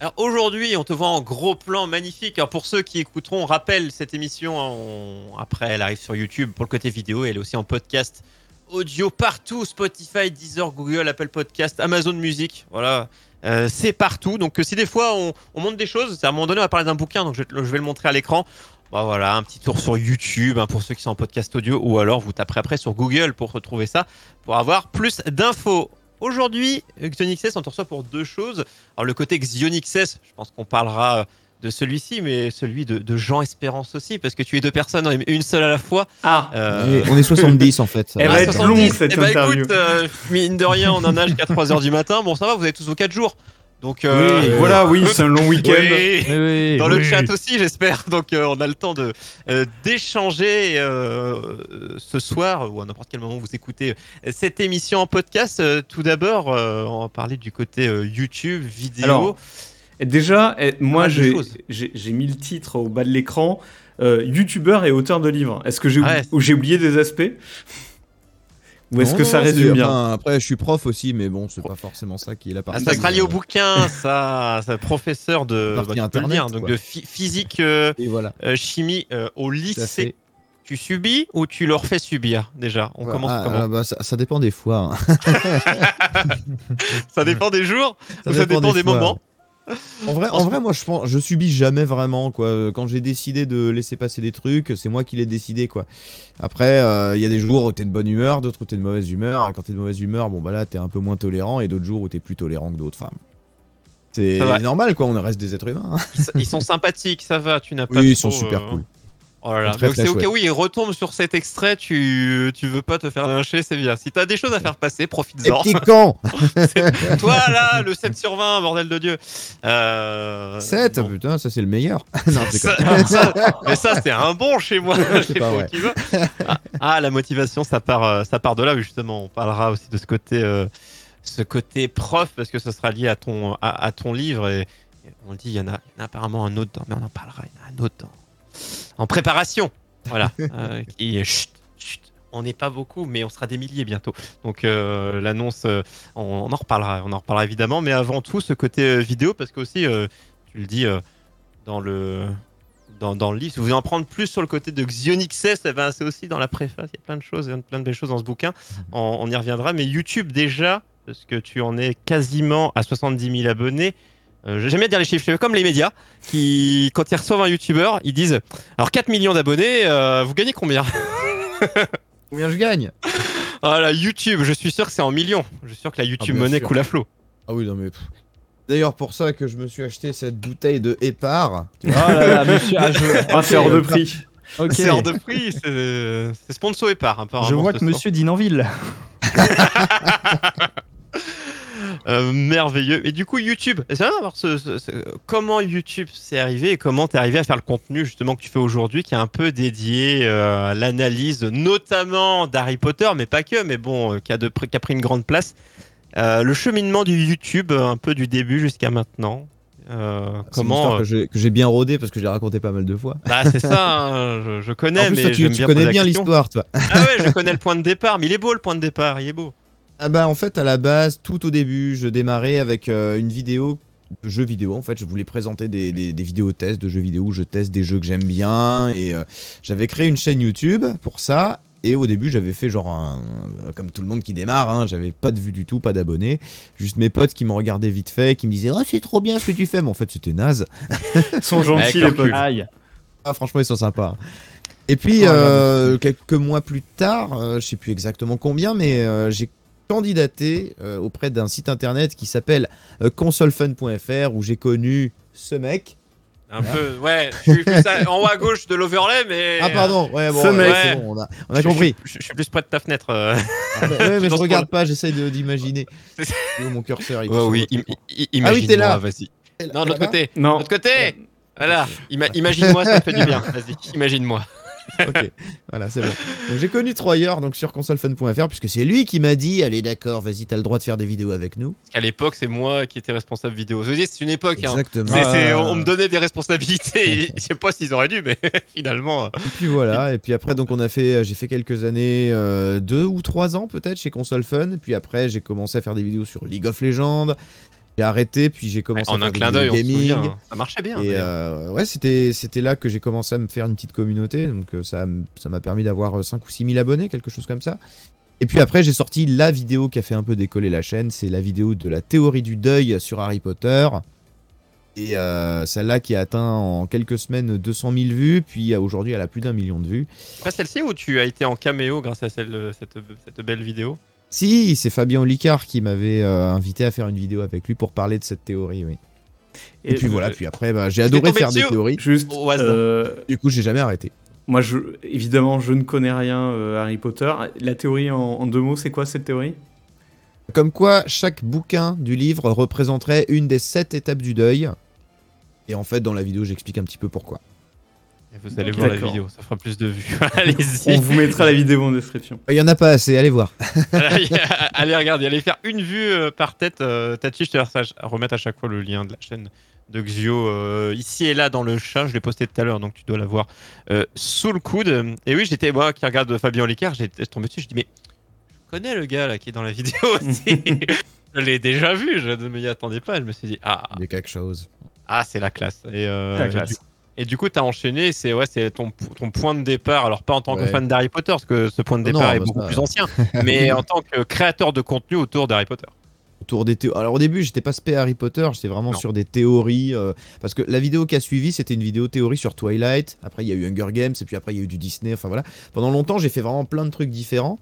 Alors aujourd'hui, on te voit en gros plan magnifique. Alors pour ceux qui écouteront, on rappelle cette émission. on- Après, elle arrive sur YouTube pour le côté vidéo. Elle est aussi en podcast audio partout Spotify, Deezer, Google, Apple Podcast, Amazon Music. Voilà. Euh, c'est partout. Donc euh, si des fois on, on monte des choses, à un moment donné on va parler d'un bouquin, donc je, je vais le montrer à l'écran. Bah voilà, un petit tour sur YouTube hein, pour ceux qui sont en podcast audio, ou alors vous taperez après sur Google pour retrouver ça, pour avoir plus d'infos. Aujourd'hui, XionXS, on te reçoit pour deux choses. Alors le côté XionXS, je pense qu'on parlera de celui-ci, mais celui de, de Jean Espérance aussi, parce que tu es deux personnes et une seule à la fois. Ah, Euh, on est 70 en fait. ça Eh va. ben, ah, être 70. long, cette Eh ben, interview. écoute, euh, mine de rien, on en a jusqu'à 3h du matin. Bon, ça va, vous avez tous vos 4 jours. Donc, euh, oui, voilà, oui, c'est un long week-end. oui. Oui, oui, Dans le chat aussi, j'espère. Donc, euh, on a le temps de euh, d'échanger euh, ce soir ou à n'importe quel moment vous écoutez cette émission en podcast. Tout d'abord, euh, on va parler du côté euh, YouTube, vidéo. Alors, Et déjà, eh, moi, j'ai mis le titre au bas de l'écran. Euh, Youtubeur et auteur de livres. Est-ce que j'ai Ouais. j'ai oublié des aspects? Ou est-ce Non, que ça non, résume bien enfin, Après, je suis prof aussi, mais bon, c'est pas forcément ça qui est la Ah, partie. ça sera lié au bouquin, ça, ça professeur de, Partie bah, tu peux le internet, dire, donc de phy- physique, euh, Et voilà. euh, chimie euh, au lycée. Tu subis ou tu leur fais subir déjà? On commence Ah, comment? ah, bah, ça, ça dépend des fois. hein. Ça dépend des jours, Ça ou ça dépend des moments? En vrai, En vrai, moi, je pense, je subis jamais vraiment quoi. Quand j'ai décidé de laisser passer des trucs, c'est moi qui l'ai décidé quoi. Après, euh, il y a des jours où t'es de bonne humeur, d'autres où t'es de mauvaise humeur. Et quand t'es de mauvaise humeur, bon bah là, t'es un peu moins tolérant, et d'autres jours où t'es plus tolérant que d'autres. Enfin, c'est normal quoi. On reste des êtres humains. hein. Ils, sont- sympathiques, ça va, tu n'as pas Oui, ils sont super euh, cool. Oh là là. Très, Donc c'est au cas où ils retombent sur cet extrait, tu, tu veux pas te faire lyncher, c'est bien. Si t'as des choses à faire passer, Et profites-en. petit camp Toi là, le 7 sur 20, bordel de Dieu. Euh, 7 bon. putain, ça c'est le meilleur. non, c'est Ça- ça- mais ça, c'est un bon chez moi. Pas vrai. Ah, ah, la motivation, ça part, euh, ça part de là, justement. On parlera aussi de ce côté, euh, ce côté prof, parce que ça sera lié à ton, à, à ton livre. Et, et on le dit, il y, en a, il y en a apparemment un autre, dans- mais on en parlera. Il y en a un autre dans- en préparation. Voilà. euh, qui, chut, chut, on n'est pas beaucoup, mais on sera des milliers bientôt. Donc euh, l'annonce, euh, on, on en reparlera, on en reparlera évidemment. Mais avant tout, ce côté euh, vidéo, parce que aussi, tu le dis dans le dans, dans le livre. Si vous voulez en prendre plus sur le côté de Xionixes, eh ben, c'est aussi dans la préface. Il y a plein de choses, plein de belles choses dans ce bouquin. On, on y reviendra. Mais YouTube déjà, parce que tu en es quasiment à 70 000 abonnés. Euh, J'aime bien dire les chiffres, c'est comme les médias qui, quand ils reçoivent un YouTuber, ils disent alors 4 millions d'abonnés, euh, vous gagnez combien? Combien je gagne? Ah la YouTube, je suis sûr que c'est en millions. Je suis sûr que la YouTube bien monnaie sûr. coule à flot. Ah oui, non mais. D'ailleurs, pour ça que je me suis acheté cette bouteille de Épar. Oh là là, monsieur. Ah, je... Ah, c'est hors de prix. C'est hors de prix, c'est sponsor part. apparemment, Je vois que monsieur Dinanville. Euh, merveilleux. Et du coup, YouTube, c'est vrai d'avoir ce, ce- ce- comment YouTube s'est arrivé et comment t'es arrivé à faire le contenu justement que tu fais aujourd'hui, qui est un peu dédié euh, à l'analyse, notamment d'Harry Potter, mais pas que, mais bon, euh, qui, a de, pr- qui a pris une grande place. Euh, le cheminement du YouTube, un peu du début jusqu'à maintenant. Euh, comment euh, que j'ai bien rodé parce que j'ai raconté pas mal de fois. Bah c'est ça, hein, je, je connais, en plus, mais toi, tu, j'aime tu bien connais bien l'histoire, toi. Ah ouais, je connais le point de départ, mais il est beau le point de départ, il est beau. Ah bah en fait à la base tout au début je démarrais avec euh, une vidéo de jeux vidéo en fait je voulais présenter des, des, des vidéos tests de jeux vidéo où je teste des jeux que j'aime bien et euh, j'avais créé une chaîne YouTube pour ça et au début j'avais fait genre un comme tout le monde qui démarre hein, j'avais pas de vue du tout pas d'abonnés juste mes potes qui me regardaient vite fait qui me disaient oh c'est trop bien ce que tu fais mais en fait c'était naze Ils sont gentils, les potes. Aïe. ah, franchement, ils sont sympas. Et puis, Oh, euh, quelques mois plus tard, euh, je sais plus exactement combien, mais euh, j'ai candidaté euh, auprès d'un site internet qui s'appelle euh, consolefun.fr où j'ai connu ce mec. Un peu, ouais, je suis plus à- en haut à gauche de l'overlay, mais. Ah pardon, ouais, bon, Ce mec. c'est bon, on a, on a Je- je- compris. Je, je suis plus près de ta fenêtre. euh. Ah, mais- ouais, mais je regarde pas, j'essaye de- d'imaginer. Mon curseur il Ouais, oui, im- Ah oui, t'es là. vas-y. Non, de l'autre côté. De Non. l'autre côté. Voilà, Ima- imagine-moi, ça me fait du bien. Vas-y, imagine-moi. Ok, voilà, c'est bon. Donc j'ai connu Troyer donc sur consolefun.fr puisque c'est lui qui m'a dit allez d'accord, vas-y, t'as le droit de faire des vidéos avec nous. Parce qu'à l'époque, c'est moi qui étais responsable vidéo. Je c'est une époque. Hein. Exactement. Ah. on me donnait des responsabilités. je sais pas s'ils auraient dû, mais finalement. Et puis voilà, et puis après donc on a fait, j'ai fait quelques années, euh, deux ou trois ans peut-être chez Console Fun, puis après j'ai commencé à faire des vidéos sur League of Legends, J'ai arrêté, puis j'ai commencé à en faire un clin on gaming. hein. Ça marchait bien. Et euh, ouais, c'était c'était là que j'ai commencé à me faire une petite communauté. Donc euh, ça ça m'a permis d'avoir 5 ou 6 000 abonnés, quelque chose comme ça. Et puis après, j'ai sorti la vidéo qui a fait un peu décoller la chaîne. C'est la vidéo de la théorie du deuil sur Harry Potter. Et euh, celle-là qui a atteint en quelques semaines 200 000 vues. Puis euh, aujourd'hui, elle a plus d'un million de vues. Pas celle-ci où tu as été en caméo grâce à celle, cette, cette belle vidéo? Si, c'est Fabien Olicard qui m'avait euh, invité à faire une vidéo avec lui pour parler de cette théorie. Oui. Et, puis euh, voilà, puis après, bah, j'ai adoré faire des théories. Juste, euh, Du coup, j'ai jamais arrêté. moi, je, évidemment, je ne connais rien euh, Harry Potter. La théorie en, en deux mots, c'est quoi cette théorie? Comme quoi, chaque bouquin du livre représenterait une des sept étapes du deuil. Et en fait, dans la vidéo, j'explique un petit peu pourquoi. Et Vous allez voir la vidéo, ça fera plus de vues. On Allez-y. vous mettra la vidéo en description. Il y en a pas assez, allez voir. allez regarder, allez faire une vue euh, par tête. Euh, Tachi, je te laisse remettre à chaque fois le lien de la chaîne de Xio euh, ici et là dans le chat. Je l'ai posté tout à l'heure, donc tu dois l'avoir euh, sous le coude. Et oui, j'étais moi qui regarde Fabien Olicard, j'ai tombé dessus, je dis mais je connais le gars là qui est dans la vidéo aussi. je l'ai déjà vu, je ne m'y attendais pas. Je me suis dit ah Il y a quelque chose. ah c'est la classe. Et, euh, La et classe. Et du coup, tu as enchaîné, c'est ouais, c'est ton, ton point de départ. Alors, pas en tant que fan d'Harry Potter, parce que ce point de départ non, est bah, beaucoup ça- plus ancien, mais en tant que créateur de contenu autour d'Harry Potter. Autour des théo- Alors au début, j'étais pas spé Harry Potter, j'étais vraiment Non. sur des théories. euh, parce que la vidéo qui a suivi, c'était une vidéo théorie sur Twilight. Après, il y a eu Hunger Games, et puis après, il y a eu du Disney. Enfin voilà. Pendant longtemps, j'ai fait vraiment plein de trucs différents.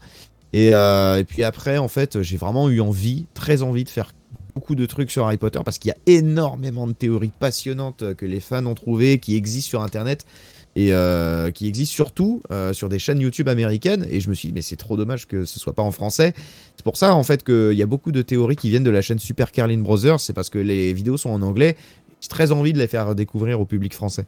Et, euh, et puis après, en fait, j'ai vraiment eu envie, très envie de faire beaucoup de trucs sur Harry Potter parce qu'il y a énormément de théories passionnantes euh, que les fans ont trouvées, qui existent sur Internet et euh, qui existent surtout euh, sur des chaînes YouTube américaines. Et je me suis dit, mais c'est trop dommage que ce soit pas en français. C'est pour ça, en fait, qu'il y a beaucoup de théories qui viennent de la chaîne Super Carlin Brothers. C'est parce que les vidéos sont en anglais. J'ai très envie de les faire découvrir au public français.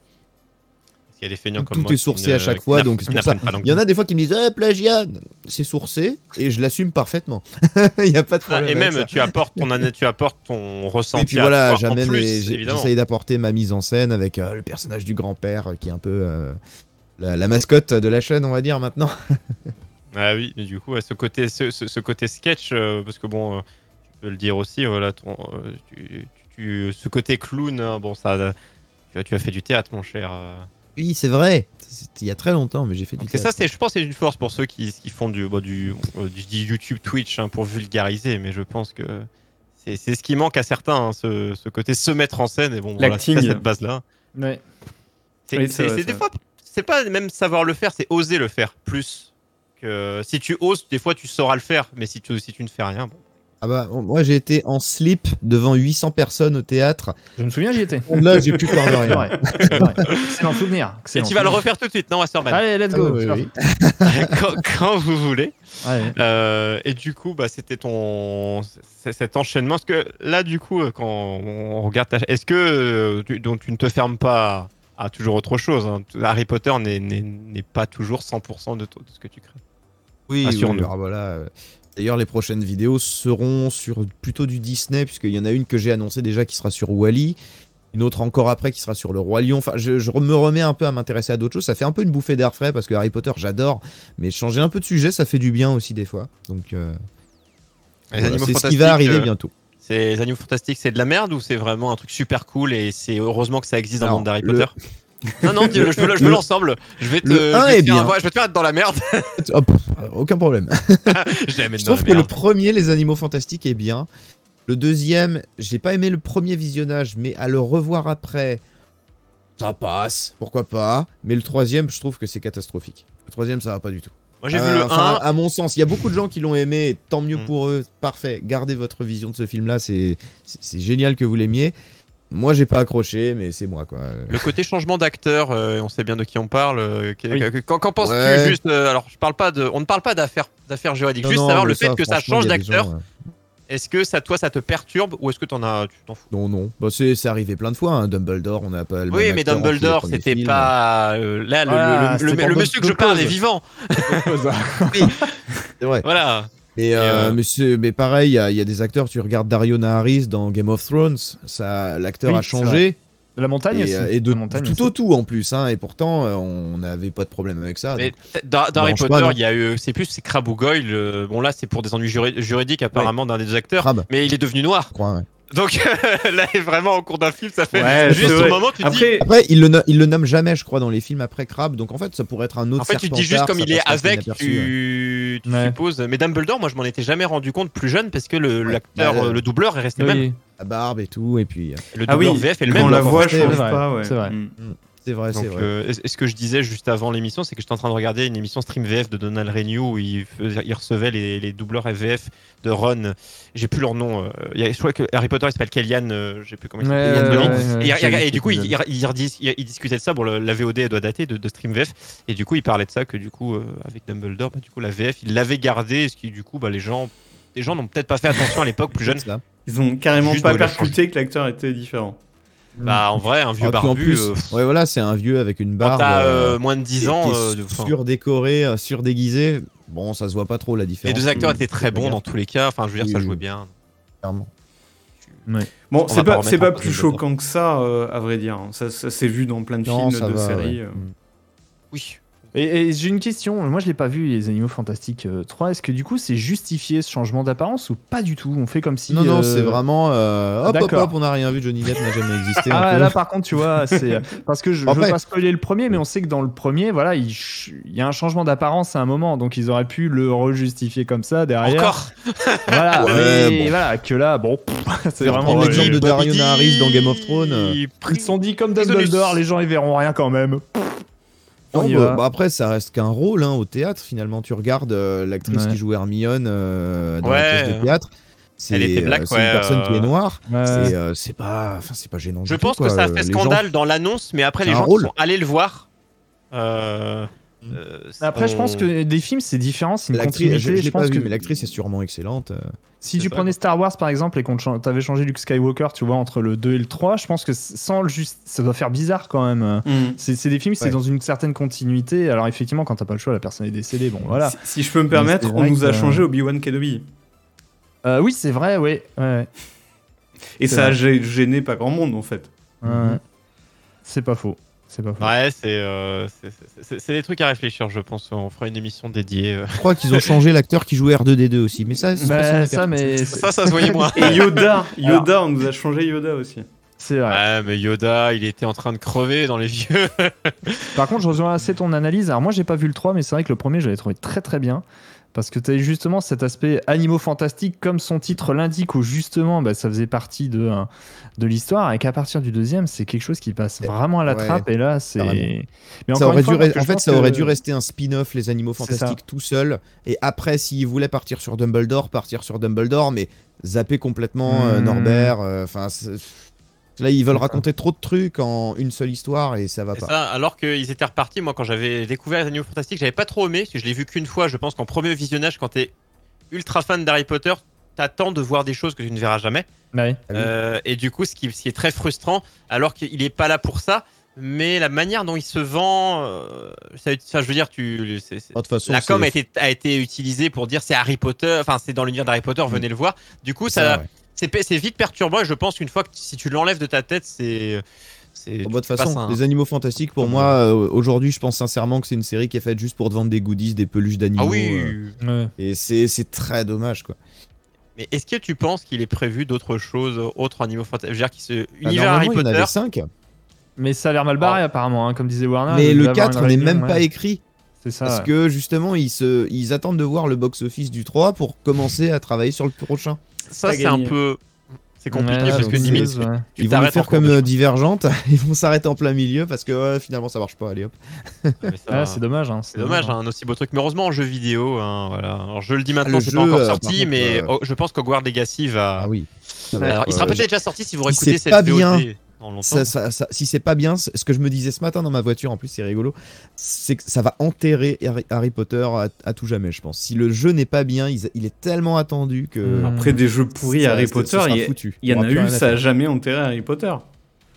Y a des feignants comme Tout moi est sourcé à chaque fois, donc c'est pour ça. Il y en a des fois qui me disent eh, plagiat C'est sourcé et je l'assume parfaitement. Il n'y a pas de Ah, problème. et même, ça. tu apportes ton, tu apportes ton ressenti. Et puis voilà, j'amène j'essaye d'apporter ma mise en scène avec euh, le personnage du grand-père euh, qui est un peu euh, la, la mascotte de la chaîne, on va dire maintenant. Ah oui, mais du coup, ce côté, ce, ce- ce côté sketch, euh, parce que bon, euh, tu peux le dire aussi, voilà, ton, euh, tu, tu- ce côté clown, hein, bon, ça, tu, as- tu as fait du théâtre, mon cher. Oui, c'est vrai. Il y a très longtemps, mais j'ai fait du ça, théâtre. c'est, je pense, que c'est une force pour ceux qui, qui font du, bah, du, euh, du- du YouTube, Twitch, hein, pour vulgariser, mais je pense que c'est, c'est ce qui manque à certains, hein, ce, ce côté se mettre en scène, et bon, voilà, c'est cette base-là. Ouais. C'est, Oui, c'est c'est- vrai, c'est c'est des fois, c'est pas même savoir le faire, c'est oser le faire plus. Que si tu oses, des fois tu sauras le faire, mais si tu, si tu ne fais rien, bon. Ah bah, moi j'ai été en slip devant 800 personnes au théâtre. Je me souviens, j'y étais. Là, j'ai plus peur de C'est rien. C'est vrai. Excellent souvenir. Et Excellent tu vas le refaire tout de suite, non, Masterman Allez, let's Ah go. oui, oui. quand, quand vous voulez. Euh, et du coup, bah, c'était ton cet enchaînement. Parce que là, du coup, euh, quand on regarde, ta... est-ce que euh, tu, donc tu ne te fermes pas à toujours autre chose hein Harry Potter n'est- pas toujours 100% de, de ce que tu crées. Oui, oui, alors voilà. D'ailleurs, les prochaines vidéos seront sur plutôt du Disney, puisqu'il y en a une que j'ai annoncée déjà qui sera sur Wally, une autre encore après qui sera sur le Roi Lion. Enfin, je, je me remets un peu à m'intéresser à d'autres choses. Ça fait un peu une bouffée d'air frais parce que Harry Potter, j'adore, mais changer un peu de sujet, ça fait du bien aussi des fois. Donc, euh, voilà, c'est ce qui fantastiques, va arriver euh, bientôt. C'est les animaux fantastiques, c'est de la merde ou c'est vraiment un truc super cool et c'est heureusement que ça existe dans le monde d'Harry le- Potter Non, non, je veux, je veux Le- l'ensemble. Je vais te, le je un vais te est faire- bien. je vais te faire être dans la merde. Hop, aucun problème. je Je trouve que le premier, Les Animaux Fantastiques, est bien. Le deuxième, j'ai pas aimé le premier visionnage, mais à le revoir après, ça passe, pourquoi pas. Mais le troisième, je trouve que c'est catastrophique. Le troisième, ça va pas du tout. Moi j'ai Euh, vu le enfin, 1. À mon sens, il y a beaucoup de gens qui l'ont aimé, tant mieux Mm. pour eux, parfait. Gardez votre vision de ce film-là, c'est génial que vous l'aimiez. Moi, j'ai pas accroché, mais c'est moi, quoi. Le côté changement d'acteur, euh, on sait bien de qui on parle. euh, Qu'en qu'en penses-tu Ouais. juste euh, Alors, je parle pas de, on ne parle pas d'affaires, d'affaires juridiques. Non, juste non, savoir le fait que ça change d'acteur. Est-ce que ça, toi, ça te perturbe ou est-ce que t'en as, tu t'en fous? Non, non. Bah, c'est c'est arrivé plein de fois. hein. Dumbledore, on n'a pas le Oui, même mais Dumbledore, c'était pas euh, là le, Voilà, le- le- c'était le- pour le bonne- monsieur que je parle est vivant. C'est vrai. Voilà. Et, euh, euh, mais, pareil, il y, a- il y a des acteurs, tu regardes Dario Naharis dans Game of Thrones, ça, l'acteur Oui, a changé, De la montagne et, aussi. euh, et de la montagne tout aussi. au tout en plus, hein, et pourtant on n'avait pas de problème avec ça. Mais donc- dans, dans Harry Potter, il y a eu, c'est plus c'est Crabbe ou Goyle. euh, bon là, c'est pour des ennuis juri- juridiques apparemment d'un des deux acteurs. Crabbe. Mais il est devenu noir. je crois, ouais. Donc là, vraiment au cours d'un film, ça fait Ouais, juste au moment tu te dis. Après, Après, il le, no- il le nomme jamais, je crois, dans les films après Crabbe. Donc en fait, ça pourrait être un autre En fait, tu dis juste comme il est avec, tu, tu Ouais. supposes. Mais Dumbledore, moi, je m'en étais jamais rendu compte plus jeune parce que le Ouais. l'acteur, Bah, euh, le doubleur est resté même. Oui, La barbe et tout, et puis. euh, Le ah oui, doubleur VF est le même. la en fait, change c'est vrai, pas, ouais. c'est vrai. C'est vrai, c'est vrai. euh, ce que je disais juste avant l'émission, c'est que j'étais en train de regarder une émission stream VF de Donald Renew où il, il recevait les, les doubleurs VF de Ron. J'ai plus leur nom. euh, il y a- je crois que Harry Potter il s'appelle Kellyanne, euh, je sais plus comment il s'appelle. ouais, Et, j'ai du coup, il, il, il redis- il- il discutait de ça. Bon, le- la VOD elle doit dater de, de Stream VF. Et du coup, il parlait de ça que du coup, euh, avec Dumbledore, bah, du coup, la VF, il l'avait gardé. Ce qui, du coup, bah, les gens, les gens n'ont peut-être pas fait attention à l'époque plus jeunes. Ils ont carrément Juste pas percuté que l'acteur était différent. Bah, en vrai, un vieux Ah, puis en barbu. plus, euh, ouais, voilà, c'est un vieux avec une quand barbe. t'as euh, euh, moins de 10 qui- ans, euh, surdécoré, surdéguisé. Bon, ça se voit pas trop la les différence. deux acteurs étaient très bons dans tous les cas. Enfin, je veux dire, Oui, ça oui. jouait bien. clairement. Bon, On c'est pas pas, pas plus choquant que ça, euh, à vrai dire. Ça, ça s'est vu dans plein de Non, films, de va, séries. ouais. euh. Oui. Et, et j'ai une question. Moi, je l'ai pas vu, les Animaux Fantastiques euh, 3. Est-ce que du coup, c'est justifié ce changement d'apparence ou pas du tout? On fait comme si. Non, non, euh, c'est vraiment. euh, hop, hop, D'accord. hop, on n'a rien vu. Johnny Depp n'a jamais existé. Ah là par contre tu vois c'est euh, parce que je, je veux pas spoiler le premier mais on sait que dans le premier voilà il, y a un changement d'apparence à un moment donc ils auraient pu le rejustifier comme ça derrière Encore voilà Ouais, mais bon. voilà que là bon c'est vraiment l'exemple euh, de Darion Harris dans Game of Thrones. euh. il- ils se sont dit comme. Dumbledore les gens ils verront rien quand même Non, bah, bah, après, ça reste qu'un rôle hein, au théâtre. Finalement, tu regardes euh, l'actrice Ouais. qui joue Hermione euh, dans Ouais. la pièce de théâtre. C'est Elle était black, euh, c'est ouais, une personne qui euh, est noire. Ouais. C'est euh, c'est pas, enfin, c'est pas gênant. Je du tout, pense que quoi. ça a Euh, fait les gens- scandale dans l'annonce, mais après les gens qui sont allés le voir. Euh, euh, après je pense que des films c'est différent c'est une je, continuité je je, l'ai pense pas vu, que mais l'actrice est sûrement excellente. euh. si tu ça. prenais Star Wars par exemple et qu'on t'avais changé Luke Skywalker tu vois entre le 2 et le 3 je pense que sans le juste ça doit faire bizarre quand même Mm. C'est des films, c'est Ouais. dans une certaine continuité. Alors effectivement, quand t'as pas le choix, la personne est décédée. Bon, voilà. Si, si je peux me permettre, on nous a changé Obi-Wan Kenobi. Euh, oui, c'est vrai, oui. Ouais. Et ça a vrai. gêné pas grand monde, en fait. Ouais. C'est pas faux. C'est pas faux. Ouais, c'est euh, c'est- des trucs à réfléchir, je pense. On fera une émission dédiée. euh. Je crois qu'ils ont changé l'acteur qui jouait R2D2 aussi. Mais ça, c'est Bah, ça, mais Ça, ça se voyait moins. Et Yoda, Yoda, on nous a changé Yoda aussi. c'est vrai. Ouais, mais Yoda, il était en train de crever dans les vieux. Par contre, je rejoins assez ton analyse. Alors moi, j'ai pas vu le 3, mais c'est vrai que le premier, je l'avais trouvé très très bien. Parce que tu as justement cet aspect animaux fantastiques, comme son titre l'indique, où justement bah, ça faisait partie de, euh, de l'histoire, et qu'à partir du deuxième, c'est quelque chose qui passe vraiment à la Ouais, trappe, et là, c'est. Mais Ça aurait fois, dû en fait, ça aurait dû rester un spin-off, les animaux fantastiques, tout seul. Et après, s'ils voulaient partir sur Dumbledore, partir sur Dumbledore, mais zapper complètement euh, Hmm. Norbert. euh, Enfin, là, ils veulent raconter trop de trucs en une seule histoire et ça va pas. ça, alors qu'ils étaient repartis, moi quand j'avais découvert les animaux fantastiques, j'avais pas trop aimé, parce que je l'ai vu qu'une fois, je pense qu'en premier visionnage, quand t'es ultra fan d'Harry Potter, t'attends de voir des choses que tu ne verras jamais. Ouais. Ah. Euh, et du coup, ce qui, ce qui est très frustrant, alors qu'il est pas là pour ça, mais la manière dont il se vend, euh, ça, je veux dire, tu, façon, la com a été, a été utilisée pour dire c'est Harry Potter, enfin c'est dans l'univers d'Harry Potter, venez le voir. Du coup, ça, ça, ouais. C'est vite perturbant et je pense qu'une fois que si tu l'enlèves de ta tête, c'est. bah, de toute façon, un- les animaux fantastiques, pour moi, euh, aujourd'hui, je pense sincèrement que c'est une série qui est faite juste pour te vendre des goodies, des peluches d'animaux. Ah oui. euh, Ouais. et c'est très dommage, quoi. Mais est-ce que tu penses qu'il est prévu d'autres choses, autres animaux fantastiques? Je veux dire, qu'il se... Bah, univers Harry normalement, il y en Potter. avait 5. Mais ça a l'air mal barré, apparemment, hein, comme disait Warner. mais le devait avoir 4 une n'est même ouais. pas écrit. C'est ça. Parce ouais. que justement, ils, se, ils attendent de voir le box-office du 3 pour commencer à travailler sur le prochain. Ça, c'est un peu. C'est compliqué Ouais, parce que limite, ouais. tu ils vont le faire comme euh. Divergente, ils vont s'arrêter en plein milieu parce que ouais, finalement ça marche pas. Allez hop. Ça- Ouais, c'est dommage. hein, C'est dommage, hein, un aussi beau truc. Mais heureusement, en jeu vidéo, hein, voilà. Alors, je le dis maintenant, c'est pas encore euh, sorti, contre, mais euh, oh, je pense qu'Hogwarts Legacy va. Ah oui. Ça va Alors, être, il sera euh, peut-être déjà sorti si vous réécoutez cette pas VOD bien, dans longtemps. ça- ça- ça- si c'est pas bien, ce que je me disais ce matin dans ma voiture, en plus c'est rigolo, c'est que ça va enterrer Harry, Harry Potter à, à tout jamais, je pense. Si le jeu n'est pas bien, il, il est tellement attendu que. Mm. Après des jeux pourris Harry Potter, il y, en a plus eu, ça a jamais enterré Harry Potter.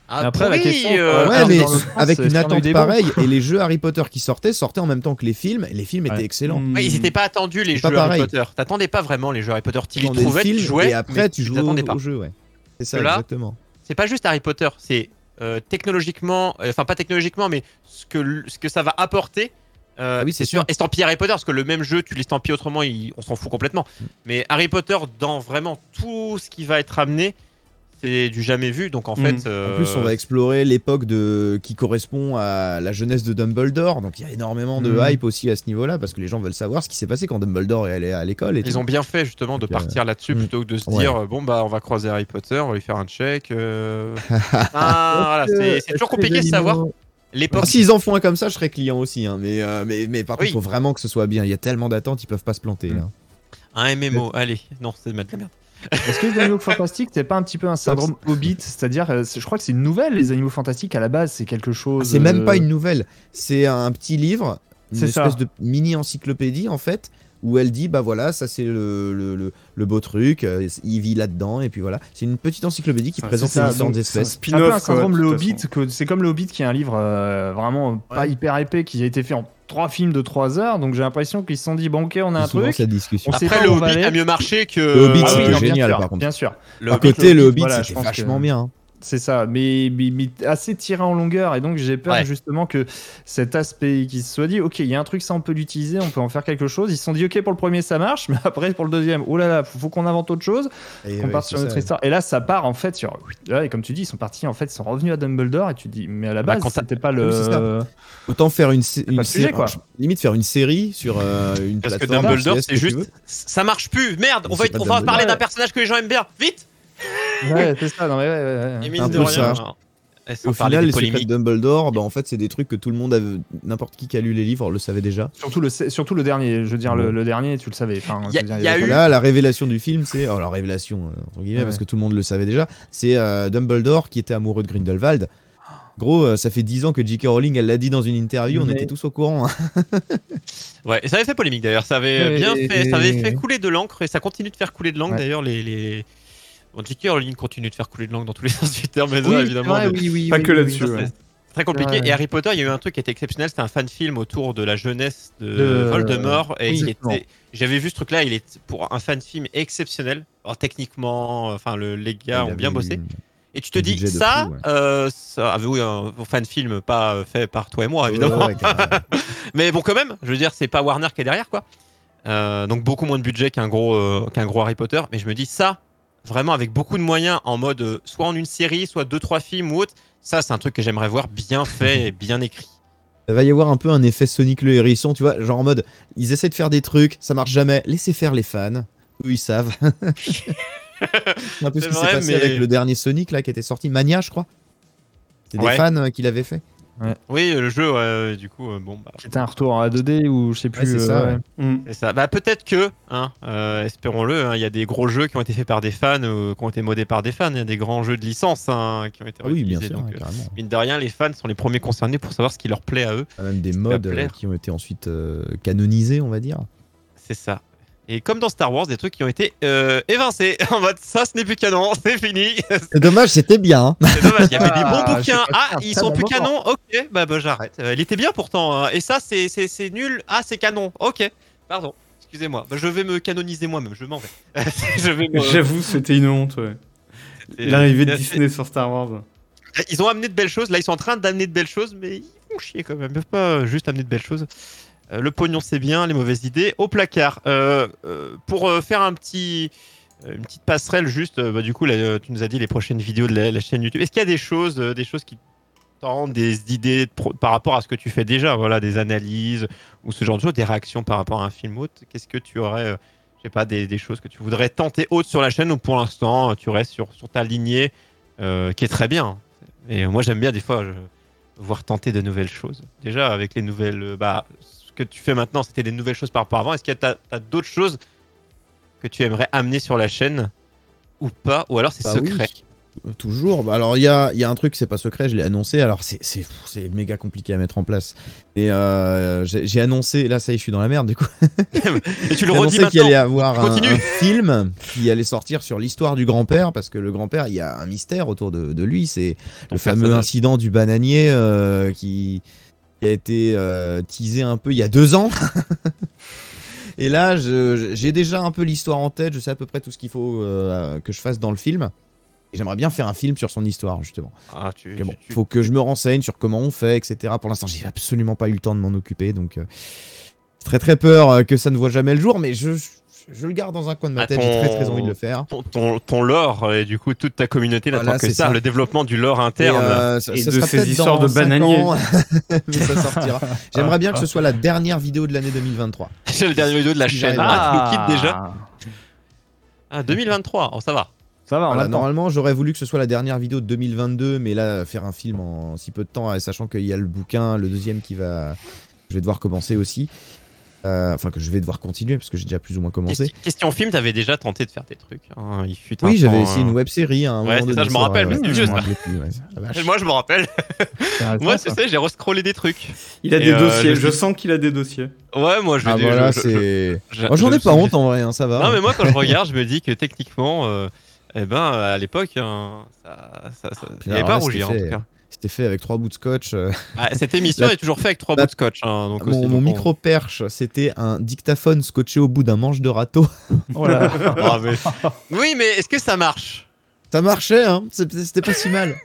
Ah, Après, la question, euh, Ouais, Alors, mais avec une attente pareille, et les jeux Harry Potter qui sortaient sortaient en même temps que les films, et les films étaient excellents. Mm. Ouais, ils n'étaient pas attendus les jeux Harry pareil. Potter. T'attendais pas vraiment les jeux Harry Potter. Tu les trouvais, tu film, jouais, et après tu joues au, t'attendais pas. au jeu, ouais. C'est ça, là, exactement. C'est pas juste Harry Potter, c'est euh, technologiquement, euh, enfin pas technologiquement, mais ce que, l- ce que ça va apporter. euh, Ah oui, c'est sûr. estampiller Harry Potter, parce que le même jeu, tu l'estampilles autrement, il- on s'en fout complètement. Mm. Mais Harry Potter, dans vraiment tout ce qui va être amené, c'était du jamais vu. Donc en Mm. fait, En euh, plus, on va explorer l'époque de qui correspond à la jeunesse de Dumbledore. Donc il y a énormément de Mhm. hype aussi à ce niveau-là parce que les gens veulent savoir ce qui s'est passé quand Dumbledore est allé à l'école. ils tout. ont bien fait justement de Donc, euh, partir là-dessus mm. plutôt que de se Ouais. dire euh, bon bah on va croiser Harry Potter, on va lui faire un check. euh. ah, voilà, c'est c'est toujours compliqué de savoir l'époque. Ah, S'ils en font un comme ça, je serais client aussi. hein. Mais, euh, mais, mais par contre, Oui. il faut vraiment que ce soit bien. Il y a tellement d'attentes, ils peuvent pas se planter. Mm. là. Un MMO, allez, non, c'est de mettre la merde. Est-ce que les animaux fantastiques, c'est pas un petit peu un syndrome Hobbit? C'est-à-dire, euh, je crois que c'est une nouvelle, les animaux fantastiques à la base, c'est quelque Ah, chose. c'est même euh, pas une nouvelle. C'est un petit livre, une espèce ça. de mini encyclopédie en fait, où elle dit bah voilà, ça c'est le, le, le, le beau truc, euh, il vit là-dedans, et puis voilà. C'est une petite encyclopédie qui Ça, présente ça, les donc, espèces. C'est un peu un quoi, syndrome le toute Hobbit, c'est comme le Hobbit qui est un livre euh, vraiment pas Ouais. hyper épais qui a été fait en trois films de trois heures. Donc j'ai l'impression qu'ils se sont dit bon ok on a un truc. cette discussion. On Après, pas le Hobbit aller. a mieux marché que. Le Hobbit, Ah c'était oui, bien génial, sûr, par contre. Bien sûr. Le À Hobbit, côté, le Hobbit, Hobbit, voilà, je c'était pense vachement que- bien. C'est ça, mais, mais, mais assez tiré en longueur et donc j'ai peur Ouais. justement que cet aspect qui se soit dit ok il y a un truc ça on peut l'utiliser, on peut en faire quelque chose. Ils se sont dit ok pour le premier ça marche, mais après pour le deuxième oh là là faut, faut qu'on invente autre chose, Et qu'on ouais, parte sur ça. notre histoire. Et là ça part en fait sur là, et comme tu dis ils sont partis en fait ils sont revenus à Dumbledore et tu te dis mais à la Bah, base quand t'as- c'était pas le Oui, ça. Autant faire une, une pas sujet, quoi. limite faire une série sur euh, une Parce que plateforme. Dumbledore, c'est que juste. Ça marche plus, merde, on va, on va parler d'un personnage que les gens aiment bien, vite ouais c'est ça non mais ouais, ouais. Et mine de rien, ça. eh, Au final, les secrets de. Dumbledore, bah, en fait, c'est des trucs que tout le monde avait, n'importe qui qui a lu les livres le savait déjà. Surtout le surtout le dernier, je veux dire le, dernier tu le savais. Enfin, Y a- je veux dire, y a avait eu- pas- Là, la révélation du film, c'est. Alors, la révélation, euh, entre guillemets, Ouais. parce que tout le monde le savait déjà, c'est euh, Dumbledore qui était amoureux de Grindelwald. Gros, euh, ça fait 10 ans que J.K. Rowling, elle l'a dit dans une interview, on Mais- était tous au courant. hein. Ouais, et ça avait fait polémique d'ailleurs. Ça avait bien fait, ça avait fait couler de l'encre et ça continue de faire couler de l'encre Ouais. d'ailleurs. Les, les... J.K. Rowling continue de faire couler de l'encre dans tous les sens du terme, mais ça, Oui, évidemment. vrai, de- oui, oui, Pas oui, que oui, là-dessus, oui. ouais. C'est Très compliqué. Ouais. Et Harry Potter, il y a eu un truc qui était exceptionnel. C'était un fan film autour de la jeunesse de, De- Voldemort. Et oui, qui exactement. était... J'avais vu ce truc-là. Il est pour un fan film exceptionnel. Alors, techniquement, enfin, le, les gars Il ont bien eu- bossé. Et tu te dis, ça, fou, ouais. euh, ça, ah, oui, un fan film pas euh, fait par toi et moi, évidemment. Ouais, ouais, carrément. Mais bon, quand même, je veux dire, c'est pas Warner qui est derrière, quoi. Euh, donc beaucoup moins de budget qu'un gros, euh, qu'un gros Harry Potter. Mais je me dis, ça, vraiment avec beaucoup de moyens, en mode euh, soit en une série, soit deux, trois films ou autre, ça, c'est un truc que j'aimerais voir bien fait et bien écrit. Il va y avoir un peu un effet Sonic le hérisson, tu vois, genre en mode, ils essaient de faire des trucs, ça marche jamais, laissez faire les fans, eux ils savent. c'est un peu ce qui s'est passé mais- avec le dernier Sonic là qui était sorti, Mania je crois. C'est des fans euh, qui l'avaient fait. Oui, le jeu, ouais, du coup, euh, bon, bah, C'était un retour en 2D ou je sais plus. c'est euh, ça, ouais. ouais. Mm. ça. Bah, peut-être que, hein, euh, espérons-le, hein, il y a des gros jeux qui ont été faits par des fans, ou qui ont été modés par des fans. Il y a des grands jeux de licence hein, qui ont été Ah oui, bien sûr, donc, mine de rien, les fans sont les premiers concernés pour savoir ce qui leur plaît à eux. Il y a même des plaire. qui ont été ensuite euh, canonisés, on va dire. C'est ça. Et comme dans Star Wars, des trucs qui ont été euh, évincés. En mode, ça, ce n'est plus canon, c'est fini. C'est dommage, c'était bien. hein. C'est dommage. Il y avait des bons Ah, bouquins. Ah, ils sont plus canons. Ok, bah, bah j'arrête. Euh, il était bien pourtant. hein. Et ça, c'est c'est- c'est nul. Ah, c'est canon. Ok, pardon. Excusez-moi. Bah, je vais me canoniser moi-même. Je m'en vais. je vais me- J'avoue, c'était une honte. ouais. L'arrivée de Disney sur Star Wars. Ils ont amené de belles choses. Là, ils sont en train d'amener de belles choses, mais ils font chier quand même. Ils peuvent pas juste amener de belles choses. Euh, le pognon, c'est bien. Les mauvaises idées, au placard. Euh, euh, pour faire une petite passerelle, juste, bah, du coup, tu nous as dit les prochaines vidéos de la, chaîne YouTube. Est-ce qu'il y a des choses, des choses qui tentent, des idées par rapport à ce que tu fais déjà, voilà, des analyses ou ce genre de choses, des réactions par rapport à un film autre? Qu'est-ce que tu aurais, euh, je sais pas, des, choses que tu voudrais tenter autres sur la chaîne ou pour l'instant, tu restes sur, ta lignée qui est très bien? Et moi, j'aime bien des fois voir tenter de nouvelles choses. Déjà, avec les nouvelles. Bah, que tu fais maintenant, c'était des nouvelles choses par rapport à avant. Est-ce qu'il y a d'autres choses que tu aimerais amener sur la chaîne ou pas Ou alors c'est Bah secret? oui. Euh, Toujours. Bah alors il y a, y a un truc, c'est pas secret, je l'ai annoncé. Alors c'est c'est c'est méga compliqué à mettre en place. Et euh, j'ai annoncé, là ça y est, je suis dans la merde du coup. Et tu le redis qu'il allait avoir un, film qui allait sortir sur l'histoire du grand-père parce que le grand-père, il y a un mystère autour de, de lui. C'est le fameux incident du bananier euh, qui, qui a été euh, teasé un peu il y a deux ans. Et là, j'ai déjà un peu l'histoire en tête. Je sais à peu près tout ce qu'il faut euh, que je fasse dans le film. J'aimerais bien faire un film sur son histoire, justement. Ah, tu, Mais bon, tu- tu- faut que je me renseigne sur comment on fait, etc. Pour l'instant, j'ai absolument pas eu le temps de m'en occuper, donc euh, très très peur que ça ne voit jamais le jour. Mais je, je le garde dans un coin de ma Ah, tête. J'ai très très envie de le faire. ton, ton, ton lore et du coup toute ta communauté n'attend Voilà, que c'est ça, ça. le développement du lore Et, interne. euh, ça- Et ça de ces histoires de bananiers. ans, mais ça sortira. J'aimerais bien que ce soit la dernière vidéo de l'année 2023. C'est le dernier vidéo de la chaîne. Ah, tu nous quittes déjà Ah, Ah, 2023, oh, ça va. Ça va, on Voilà, normalement, j'aurais voulu que ce soit la dernière vidéo de 2022, mais là, faire un film en si peu de temps, et sachant qu'il y a le bouquin, le deuxième qui va. Je vais devoir commencer aussi. Euh, Enfin, que je vais devoir continuer, parce que j'ai déjà plus ou moins commencé. Question- film, t'avais déjà tenté de faire des trucs. hein, Il fut un Oui, j'avais essayé euh, une web série. Un Ouais, c'est ça, je m'en rappelle, mais ouais, vieux, me ça. plus. Moi, je me rappelle. Moi, tu ça. sais, j'ai rescrollé des trucs. Il a Et, des euh, dossiers, je- je sens qu'il a des dossiers. Ouais, moi, je Ah, voilà, c'est. j'en je- ai pas honte en vrai, hein, ça va. Non, mais moi, quand je regarde, je me dis que techniquement, euh, eh ben, à l'époque, hein, ça, ça, ça- il n'y avait pas à rougir, en tout cas. C'était fait avec trois bouts de scotch. euh. Ah, cette émission La- est toujours faite avec trois la- bouts de scotch. hein, donc mon aussi, mon donc on- micro perche, c'était un dictaphone scotché au bout d'un manche de râteau. Voilà. Ah, mais- Oui, mais est-ce que ça marche? Ça marchait, hein. C'était pas si mal.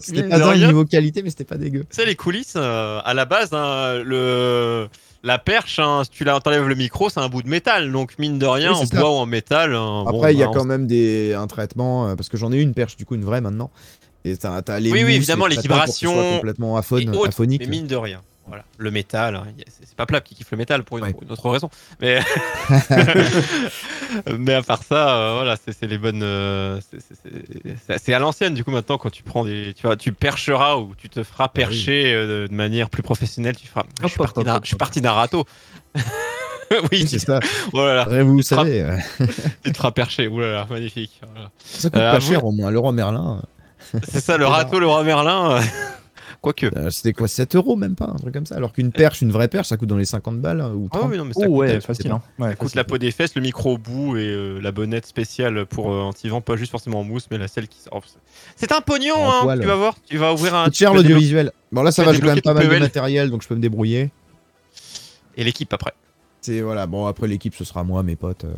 C'était pas dingue rien, niveau qualité, mais c'était pas dégueu. Tu sais, les coulisses, euh, à la base, hein, le... la perche, hein, si tu la- t'enlèves le micro, c'est un bout de métal. Donc, mine de rien, Oui, en c'est ça. bois ou en métal. hein, Après, il y a bah, quand même des, un traitement, euh, parce que j'en ai une perche, du coup, une vraie maintenant. Et t'as, t'as les Oui, oui, évidemment, les vibrations complètement aphone, autres, aphonique. Mais mine de rien. Voilà. Le métal, hein, c'est pas plat qui kiffe le métal pour une, Ouais. pour une autre raison. Mais, mais à part ça, euh, voilà, c'est les bonnes. euh, c'est- à l'ancienne, du coup, maintenant, quand tu prends des. Tu, vois, tu percheras ou tu te feras oui. percher euh, de manière plus professionnelle, tu feras. Je suis parti d'un- je suis hop. parti d'un râteau. oui, c'est ça. voilà, Après, vous frappes. savez, tu te feras percher. Oulala, magnifique. Voilà. ça coûte pas vous- cher au moins. Le roi Merlin, C'est ça, le râteau, le roi Merlin. euh, Quoique. euh, c'était quoi 7 euros même pas, un truc comme ça. Alors qu'une perche, une vraie perche, ça coûte dans les 50 balles hein, ou Ah 30. oui, non, mais ça Oh coûte, ouais, euh, facile. Hein. Ouais, Ça coûte facile. la peau des fesses, le micro au bout et euh, la bonnette spéciale pour euh, anti-vent, pas juste forcément en mousse, mais la celle qui sort. C'est un pognon, hein, poil. tu vas voir. Tu vas ouvrir un. Cher l'audiovisuel. Bon là ça va, j'ai quand même pas mal de matériel donc je peux me débrouiller. Et l'équipe après. C'est voilà, bon après l'équipe ce sera moi, mes potes. euh,